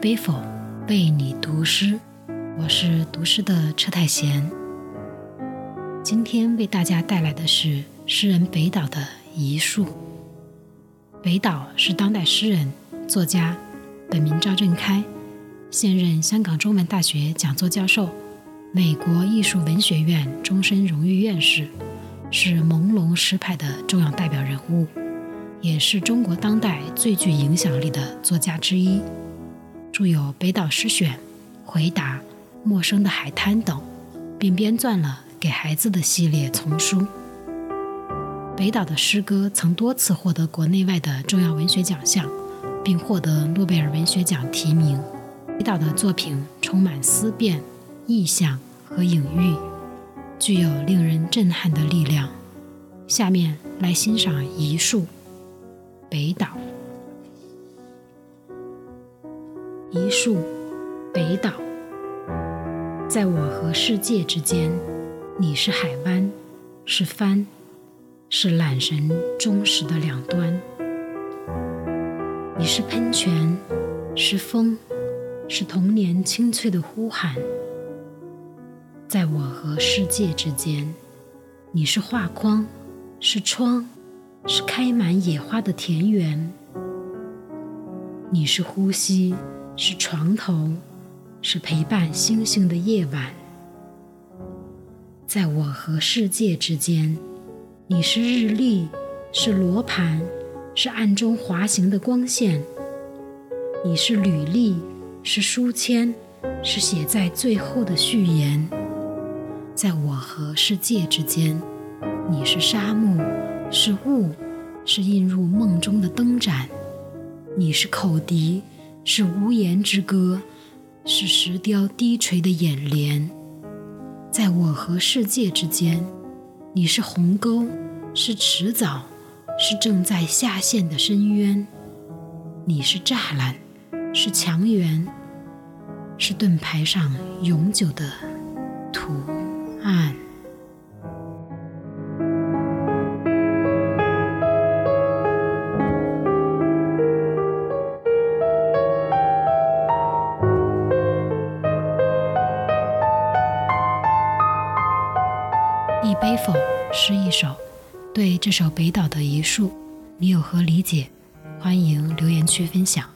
杯否为你读诗，我是读诗的车太贤。今天为大家带来的是诗人北岛的遗书。北岛是当代诗人、作家，本名赵振开，现任香港中文大学讲座教授，美国艺术文学院终身荣誉院士，是朦胧诗派的重要代表人物，也是中国当代最具影响力的作家之一。著有《北岛诗选》《回答》《陌生的海滩》等，并编撰了《给孩子的》系列丛书。北岛的诗歌曾多次获得国内外的重要文学奖项，并获得诺贝尔文学奖提名。北岛的作品充满思辨、意象和隐喻，具有令人震撼的力量。下面来欣赏一束北岛。一树，北岛。在我和世界之间，你是海湾，是帆，是缆绳忠实的两端。你是喷泉，是风，是童年清脆的呼喊。在我和世界之间，你是画框，是窗，是开满野花的田园。你是呼吸。是床头，是陪伴星星的夜晚。在我和世界之间，你是日历，是罗盘，是暗中滑行的光线。你是履历，是书签，是写在最后的序言。在我和世界之间，你是沙漠，是雾，是映入梦中的灯盏。你是口笛。是无言之歌，是石雕低垂的眼帘。在我和世界之间，你是鸿沟，是迟早，是正在下陷的深渊。你是栅栏，是墙垣，是盾牌上永久的图案。一杯否诗一首，对这首北岛的遗书，你有何理解？欢迎留言区分享。